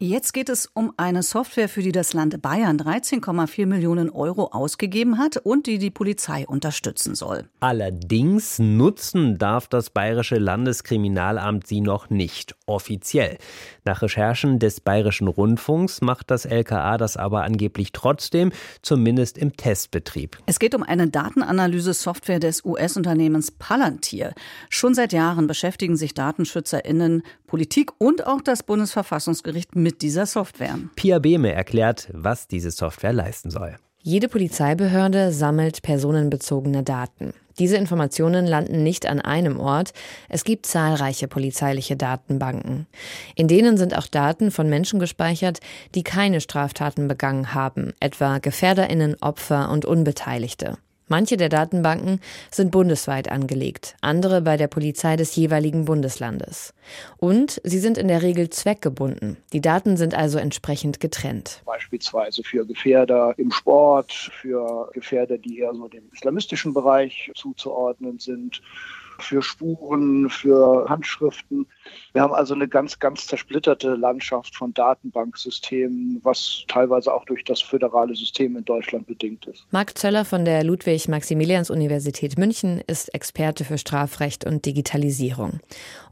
Jetzt geht es um eine Software, für die das Land Bayern 13,4 Millionen Euro ausgegeben hat und die die Polizei unterstützen soll. Allerdings nutzen darf das Bayerische Landeskriminalamt sie noch nicht offiziell. Nach Recherchen des Bayerischen Rundfunks macht das LKA das aber angeblich trotzdem, zumindest im Testbetrieb. Es geht um eine Datenanalyse-Software des US-Unternehmens Palantir. Schon seit Jahren beschäftigen sich DatenschützerInnen, Politik und auch das Bundesverfassungsgericht mit dieser Software. Pia Behme erklärt, was diese Software leisten soll. Jede Polizeibehörde sammelt personenbezogene Daten. Diese Informationen landen nicht an einem Ort. Es gibt zahlreiche polizeiliche Datenbanken. In denen sind auch Daten von Menschen gespeichert, die keine Straftaten begangen haben, etwa Gefährderinnen, Opfer und Unbeteiligte. Manche der Datenbanken sind bundesweit angelegt, andere bei der Polizei des jeweiligen Bundeslandes. Und sie sind in der Regel zweckgebunden. Die Daten sind also entsprechend getrennt. Beispielsweise für Gefährder im Sport, für Gefährder, die eher so dem islamistischen Bereich zuzuordnen sind für Spuren, für Handschriften. Wir haben also eine ganz, ganz zersplitterte Landschaft von Datenbanksystemen, was teilweise auch durch das föderale System in Deutschland bedingt ist. Marc Zöller von der Ludwig-Maximilians-Universität München ist Experte für Strafrecht und Digitalisierung.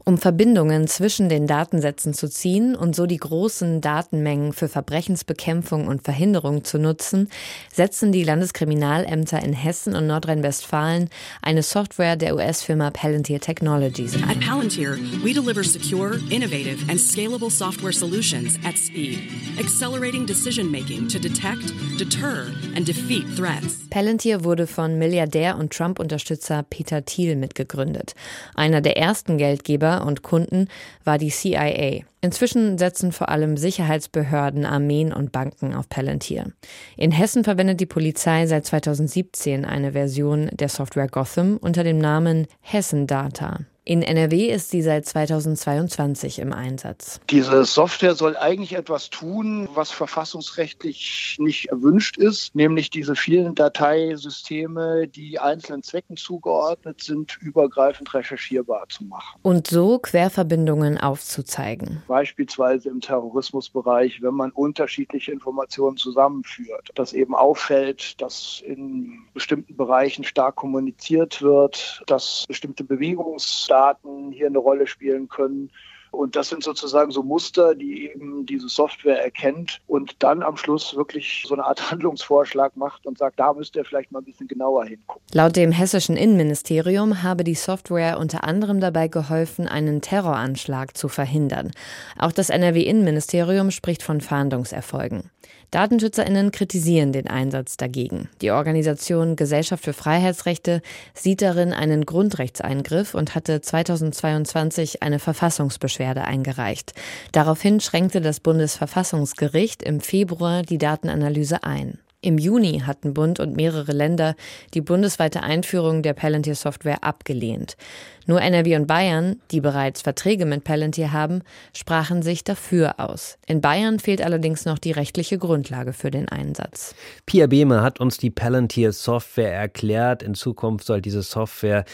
Um Verbindungen zwischen den Datensätzen zu ziehen und so die großen Datenmengen für Verbrechensbekämpfung und Verhinderung zu nutzen, setzen die Landeskriminalämter in Hessen und Nordrhein-Westfalen eine Software der US-Firma Palantir Technologies. At Palantir, we deliver secure, innovative and scalable software solutions at speed, accelerating decision making to detect, deter and defeat threats. Palantir wurde von Milliardär und Trump-Unterstützer Peter Thiel mitgegründet. Einer der ersten Geldgeber und Kunden war die CIA. Inzwischen setzen vor allem Sicherheitsbehörden, Armeen und Banken auf Palantir. In Hessen verwendet die Polizei seit 2017 eine Version der Software Gotham unter dem Namen Hessen Data. In NRW ist sie seit 2022 im Einsatz. Diese Software soll eigentlich etwas tun, was verfassungsrechtlich nicht erwünscht ist, nämlich diese vielen Dateisysteme, die einzelnen Zwecken zugeordnet sind, übergreifend recherchierbar zu machen. Und so Querverbindungen aufzuzeigen. Beispielsweise im Terrorismusbereich, wenn man unterschiedliche Informationen zusammenführt, dass eben auffällt, dass in bestimmten Bereichen stark kommuniziert wird, dass bestimmte Bewegungsdaten Daten hier eine Rolle spielen können. Und das sind sozusagen so Muster, die eben diese Software erkennt und dann am Schluss wirklich so eine Art Handlungsvorschlag macht und sagt, da müsst ihr vielleicht mal ein bisschen genauer hingucken. Laut dem hessischen Innenministerium habe die Software unter anderem dabei geholfen, einen Terroranschlag zu verhindern. Auch das NRW-Innenministerium spricht von Fahndungserfolgen. DatenschützerInnen kritisieren den Einsatz dagegen. Die Organisation Gesellschaft für Freiheitsrechte sieht darin einen Grundrechtseingriff und hatte 2022 eine Verfassungsbeschwerde eingereicht. Daraufhin schränkte das Bundesverfassungsgericht im Februar die Datenanalyse ein. Im Juni hatten Bund und mehrere Länder die bundesweite Einführung der Palantir-Software abgelehnt. Nur NRW und Bayern, die bereits Verträge mit Palantir haben, sprachen sich dafür aus. In Bayern fehlt allerdings noch die rechtliche Grundlage für den Einsatz. Pia Behme hat uns die Palantir-Software erklärt. In Zukunft soll diese Software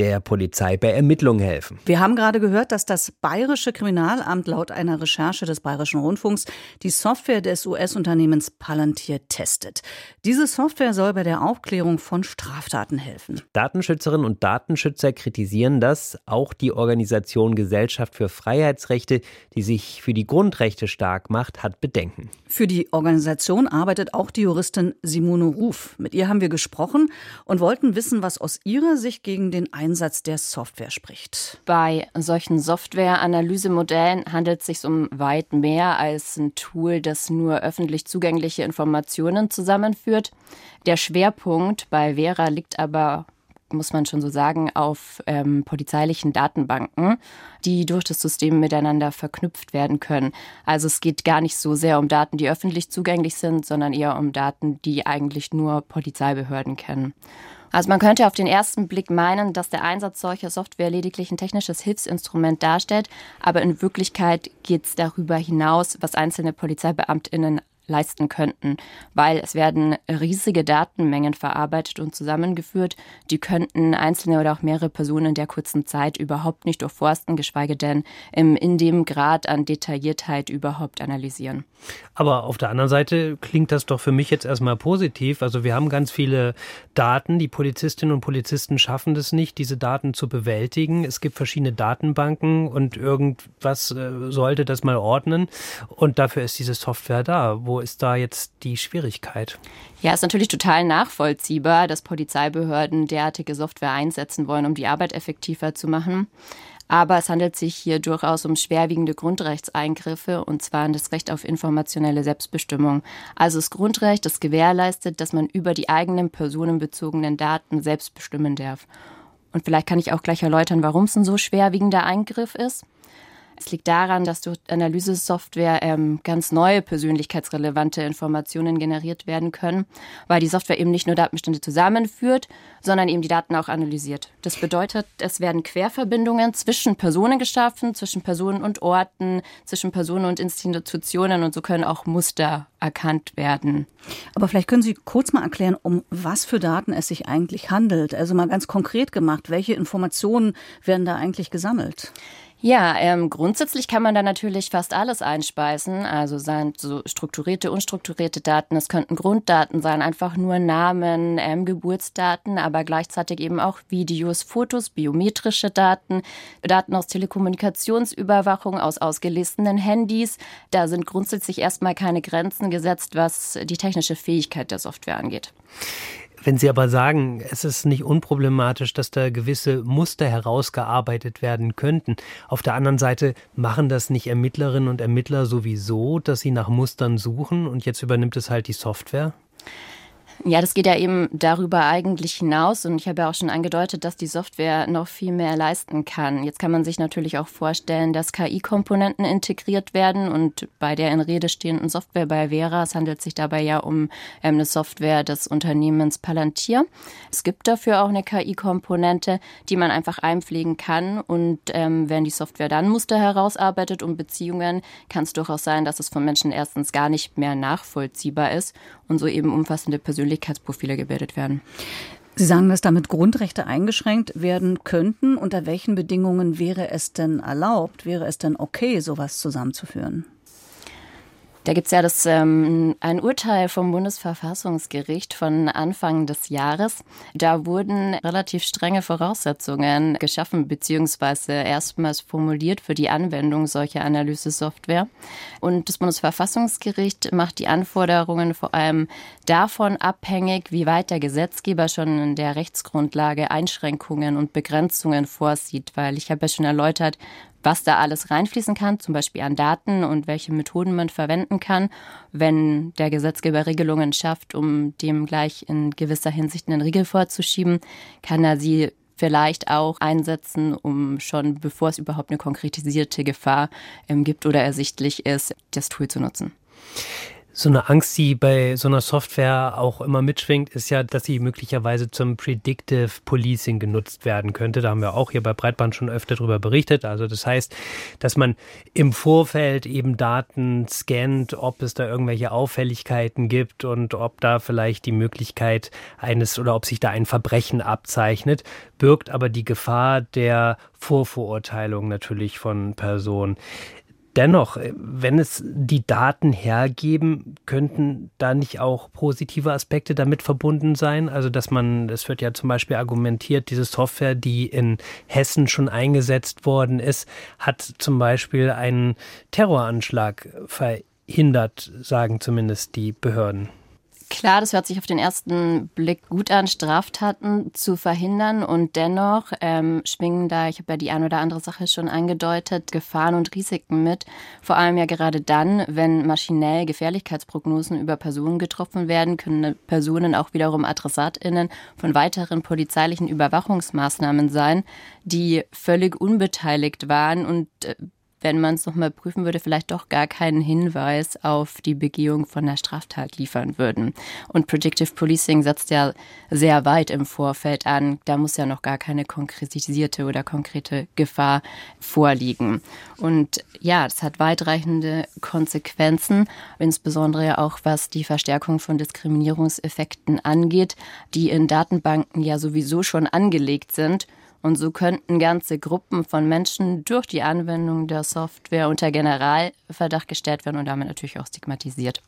der Polizei bei Ermittlungen helfen. Wir haben gerade gehört, dass das Bayerische Kriminalamt laut einer Recherche des Bayerischen Rundfunks die Software des US-Unternehmens Palantir testet. Diese Software soll bei der Aufklärung von Straftaten helfen. Datenschützerinnen und Datenschützer kritisieren das. Auch die Organisation Gesellschaft für Freiheitsrechte, die sich für die Grundrechte stark macht, hat Bedenken. Für die Organisation arbeitet auch die Juristin Simone Ruf. Mit ihr haben wir gesprochen und wollten wissen, was aus ihrer Sicht gegen den Einsatz Einsatz der Software spricht. Bei solchen Software-Analysemodellen handelt es sich um weit mehr als ein Tool, das nur öffentlich zugängliche Informationen zusammenführt. Der Schwerpunkt bei Vera liegt aber muss man schon so sagen, auf ähm, polizeilichen Datenbanken, die durch das System miteinander verknüpft werden können. Also es geht gar nicht so sehr um Daten, die öffentlich zugänglich sind, sondern eher um Daten, die eigentlich nur Polizeibehörden kennen. Also man könnte auf den ersten Blick meinen, dass der Einsatz solcher Software lediglich ein technisches Hilfsinstrument darstellt, aber in Wirklichkeit geht es darüber hinaus, was einzelne Polizeibeamtinnen leisten könnten, weil es werden riesige Datenmengen verarbeitet und zusammengeführt, die könnten einzelne oder auch mehrere Personen in der kurzen Zeit überhaupt nicht durchforsten, geschweige denn in dem Grad an Detailliertheit überhaupt analysieren. Aber auf der anderen Seite klingt das doch für mich jetzt erstmal positiv. Also wir haben ganz viele Daten, die Polizistinnen und Polizisten schaffen es nicht, diese Daten zu bewältigen. Es gibt verschiedene Datenbanken und irgendwas äh, sollte das mal ordnen. Und dafür ist diese Software da. Wo ist da jetzt die Schwierigkeit? Ja, ist natürlich total nachvollziehbar, dass Polizeibehörden derartige Software einsetzen wollen, um die Arbeit effektiver zu machen. Aber es handelt sich hier durchaus um schwerwiegende Grundrechtseingriffe, und zwar an das Recht auf informationelle Selbstbestimmung. Also das Grundrecht, das gewährleistet, dass man über die eigenen personenbezogenen Daten selbst bestimmen darf. Und vielleicht kann ich auch gleich erläutern, warum es ein so schwerwiegender Eingriff ist. Es liegt daran, dass durch Analysesoftware ähm, ganz neue persönlichkeitsrelevante Informationen generiert werden können, weil die Software eben nicht nur Datenbestände zusammenführt, sondern eben die Daten auch analysiert. Das bedeutet, es werden Querverbindungen zwischen Personen geschaffen, zwischen Personen und Orten, zwischen Personen und Institutionen und so können auch Muster erkannt werden. Aber vielleicht können Sie kurz mal erklären, um was für Daten es sich eigentlich handelt. Also mal ganz konkret gemacht, welche Informationen werden da eigentlich gesammelt? Ja, ähm, grundsätzlich kann man da natürlich fast alles einspeisen. Also seien so strukturierte, unstrukturierte Daten. Es könnten Grunddaten sein, einfach nur Namen, ähm, Geburtsdaten, aber gleichzeitig eben auch Videos, Fotos, biometrische Daten, Daten aus Telekommunikationsüberwachung, aus ausgelesenen Handys. Da sind grundsätzlich erstmal keine Grenzen gesetzt, was die technische Fähigkeit der Software angeht. Wenn Sie aber sagen, es ist nicht unproblematisch, dass da gewisse Muster herausgearbeitet werden könnten, auf der anderen Seite machen das nicht Ermittlerinnen und Ermittler sowieso, dass sie nach Mustern suchen und jetzt übernimmt es halt die Software? Ja, das geht ja eben darüber eigentlich hinaus und ich habe ja auch schon angedeutet, dass die Software noch viel mehr leisten kann. Jetzt kann man sich natürlich auch vorstellen, dass KI-Komponenten integriert werden und bei der in Rede stehenden Software bei Vera, es handelt sich dabei ja um ähm, eine Software des Unternehmens Palantir. Es gibt dafür auch eine KI-Komponente, die man einfach einpflegen kann und ähm, wenn die Software dann Muster herausarbeitet und Beziehungen, kann es durchaus sein, dass es von Menschen erstens gar nicht mehr nachvollziehbar ist und so eben umfassende Persönlichkeitsprofile gebildet werden. Sie sagen, dass damit Grundrechte eingeschränkt werden könnten. Unter welchen Bedingungen wäre es denn erlaubt, wäre es denn okay, sowas zusammenzuführen? Da gibt es ja das, ähm, ein Urteil vom Bundesverfassungsgericht von Anfang des Jahres. Da wurden relativ strenge Voraussetzungen geschaffen beziehungsweise erstmals formuliert für die Anwendung solcher Analysesoftware. Und das Bundesverfassungsgericht macht die Anforderungen vor allem davon abhängig, wie weit der Gesetzgeber schon in der Rechtsgrundlage Einschränkungen und Begrenzungen vorsieht. Weil ich habe ja schon erläutert, was da alles reinfließen kann, zum Beispiel an Daten und welche Methoden man verwenden kann, wenn der Gesetzgeber Regelungen schafft, um dem gleich in gewisser Hinsicht einen Riegel vorzuschieben, kann er sie vielleicht auch einsetzen, um schon bevor es überhaupt eine konkretisierte Gefahr ähm, gibt oder ersichtlich ist, das Tool zu nutzen. So eine Angst, die bei so einer Software auch immer mitschwingt, ist ja, dass sie möglicherweise zum Predictive Policing genutzt werden könnte. Da haben wir auch hier bei Breitband schon öfter darüber berichtet. Also das heißt, dass man im Vorfeld eben Daten scannt, ob es da irgendwelche Auffälligkeiten gibt und ob da vielleicht die Möglichkeit eines oder ob sich da ein Verbrechen abzeichnet, birgt aber die Gefahr der Vorverurteilung natürlich von Personen. Dennoch, äh, wenn es die Daten hergeben, könnten da nicht auch positive Aspekte damit verbunden sein? Also, dass man, es wird ja zum Beispiel argumentiert, diese Software, die in Hessen schon eingesetzt worden ist, hat zum Beispiel einen Terroranschlag verhindert, sagen zumindest die Behörden. Klar, das hört sich auf den ersten Blick gut an, Straftaten zu verhindern und dennoch ähm, schwingen da, ich habe ja die eine oder andere Sache schon angedeutet, Gefahren und Risiken mit. Vor allem ja gerade dann, wenn maschinell Gefährlichkeitsprognosen über Personen getroffen werden, können Personen auch wiederum AdressatInnen von weiteren polizeilichen Überwachungsmaßnahmen sein, die völlig unbeteiligt waren und äh, wenn man es nochmal prüfen würde, vielleicht doch gar keinen Hinweis auf die Begehung von der Straftat liefern würden. Und Predictive Policing setzt ja sehr weit im Vorfeld an. Da muss ja noch gar keine konkretisierte oder konkrete Gefahr vorliegen. Und ja, das hat weitreichende Konsequenzen, insbesondere auch was die Verstärkung von Diskriminierungseffekten angeht, die in Datenbanken ja sowieso schon angelegt sind und so könnten ganze Gruppen von Menschen durch die Anwendung der Software unter Generalverdacht gestellt werden und damit natürlich auch stigmatisiert.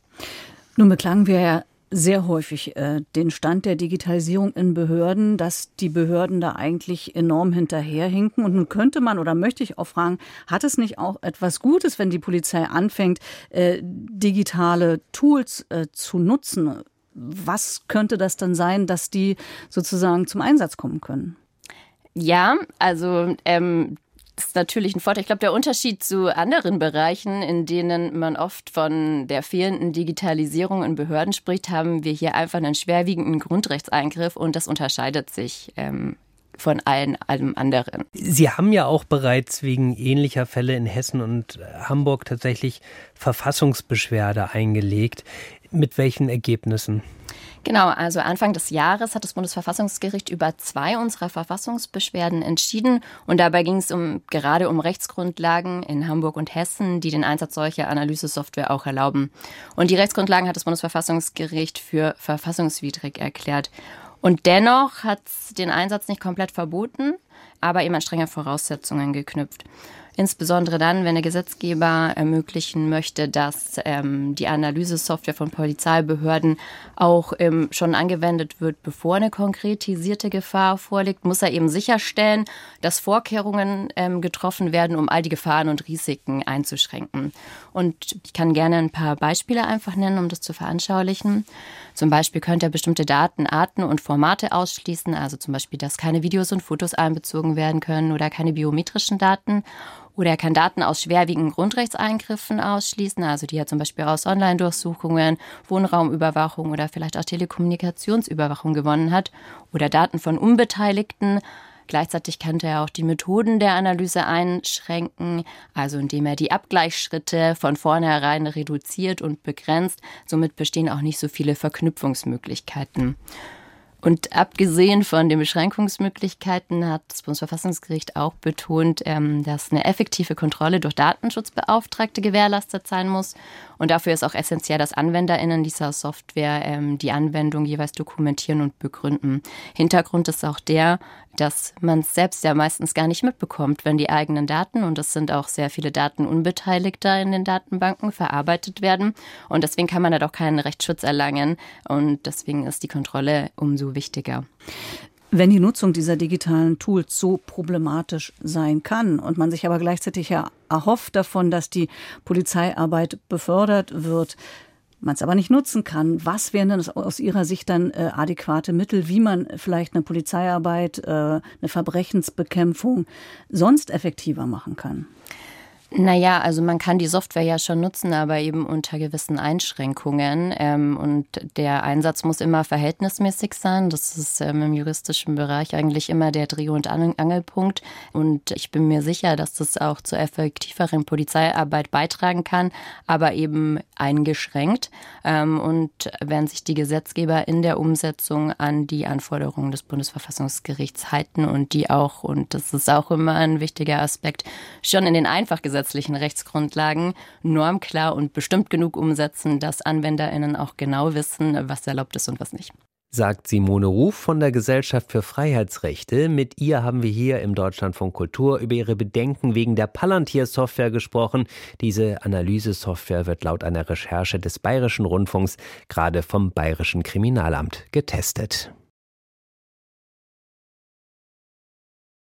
Nun beklagen wir ja sehr häufig äh, den Stand der Digitalisierung in Behörden, dass die Behörden da eigentlich enorm hinterherhinken. Und nun könnte man oder möchte ich auch fragen, hat es nicht auch etwas Gutes, wenn die Polizei anfängt, äh, digitale Tools äh, zu nutzen? Was könnte das dann sein, dass die sozusagen zum Einsatz kommen können? Ja, also ähm, das ist natürlich ein Vorteil. Ich glaube, der Unterschied zu anderen Bereichen, in denen man oft von der fehlenden Digitalisierung in Behörden spricht, haben wir hier einfach einen schwerwiegenden Grundrechtseingriff und das unterscheidet sich ähm, von allen allem anderen. Sie haben ja auch bereits wegen ähnlicher Fälle in Hessen und Hamburg tatsächlich Verfassungsbeschwerde eingelegt. Mit welchen Ergebnissen? Genau, also Anfang des Jahres hat das Bundesverfassungsgericht über zwei unserer Verfassungsbeschwerden entschieden. Und dabei ging es um, gerade um Rechtsgrundlagen in Hamburg und Hessen, die den Einsatz solcher Analysesoftware auch erlauben. Und die Rechtsgrundlagen hat das Bundesverfassungsgericht für verfassungswidrig erklärt. Und dennoch hat es den Einsatz nicht komplett verboten, aber eben an strenge Voraussetzungen geknüpft. Insbesondere dann, wenn der Gesetzgeber ermöglichen möchte, dass ähm, die Analysesoftware von Polizeibehörden auch ähm, schon angewendet wird, bevor eine konkretisierte Gefahr vorliegt, muss er eben sicherstellen, dass Vorkehrungen ähm, getroffen werden, um all die Gefahren und Risiken einzuschränken. Und ich kann gerne ein paar Beispiele einfach nennen, um das zu veranschaulichen. Zum Beispiel könnte er bestimmte Datenarten und Formate ausschließen, also zum Beispiel, dass keine Videos und Fotos einbezogen werden können oder keine biometrischen Daten. Oder er kann Daten aus schwerwiegenden Grundrechtseingriffen ausschließen, also die er zum Beispiel aus Online-Durchsuchungen, Wohnraumüberwachung oder vielleicht auch Telekommunikationsüberwachung gewonnen hat. Oder Daten von Unbeteiligten. Gleichzeitig könnte er auch die Methoden der Analyse einschränken, also indem er die Abgleichsschritte von vornherein reduziert und begrenzt. Somit bestehen auch nicht so viele Verknüpfungsmöglichkeiten. Und abgesehen von den Beschränkungsmöglichkeiten hat das Bundesverfassungsgericht auch betont, ähm, dass eine effektive Kontrolle durch Datenschutzbeauftragte gewährleistet sein muss. Und dafür ist auch essentiell, dass AnwenderInnen dieser Software ähm, die Anwendung jeweils dokumentieren und begründen. Hintergrund ist auch der, dass man es selbst ja meistens gar nicht mitbekommt, wenn die eigenen Daten, und es sind auch sehr viele Daten Unbeteiligter in den Datenbanken, verarbeitet werden. Und deswegen kann man da doch keinen Rechtsschutz erlangen. Und deswegen ist die Kontrolle umso wichtiger. Wenn die Nutzung dieser digitalen Tools so problematisch sein kann und man sich aber gleichzeitig ja erhofft davon, dass die Polizeiarbeit befördert wird, man es aber nicht nutzen kann, was wären denn aus Ihrer Sicht dann äh, adäquate Mittel, wie man vielleicht eine Polizeiarbeit, äh, eine Verbrechensbekämpfung sonst effektiver machen kann? Naja, also man kann die Software ja schon nutzen, aber eben unter gewissen Einschränkungen. Ähm, und der Einsatz muss immer verhältnismäßig sein. Das ist ähm, im juristischen Bereich eigentlich immer der Dreh- und Angelpunkt. Und ich bin mir sicher, dass das auch zur effektiveren Polizeiarbeit beitragen kann, aber eben eingeschränkt. Ähm, und wenn sich die Gesetzgeber in der Umsetzung an die Anforderungen des Bundesverfassungsgerichts halten und die auch, und das ist auch immer ein wichtiger Aspekt, schon in den Einfachgesetzen gesetzlichen Rechtsgrundlagen normklar und bestimmt genug umsetzen, dass AnwenderInnen auch genau wissen, was erlaubt ist und was nicht sagt Simone Ruf von der Gesellschaft für Freiheitsrechte. Mit ihr haben wir hier im Deutschlandfunk Kultur über ihre Bedenken wegen der Palantir-Software gesprochen. Diese Analysesoftware wird laut einer Recherche des Bayerischen Rundfunks gerade vom Bayerischen Kriminalamt getestet.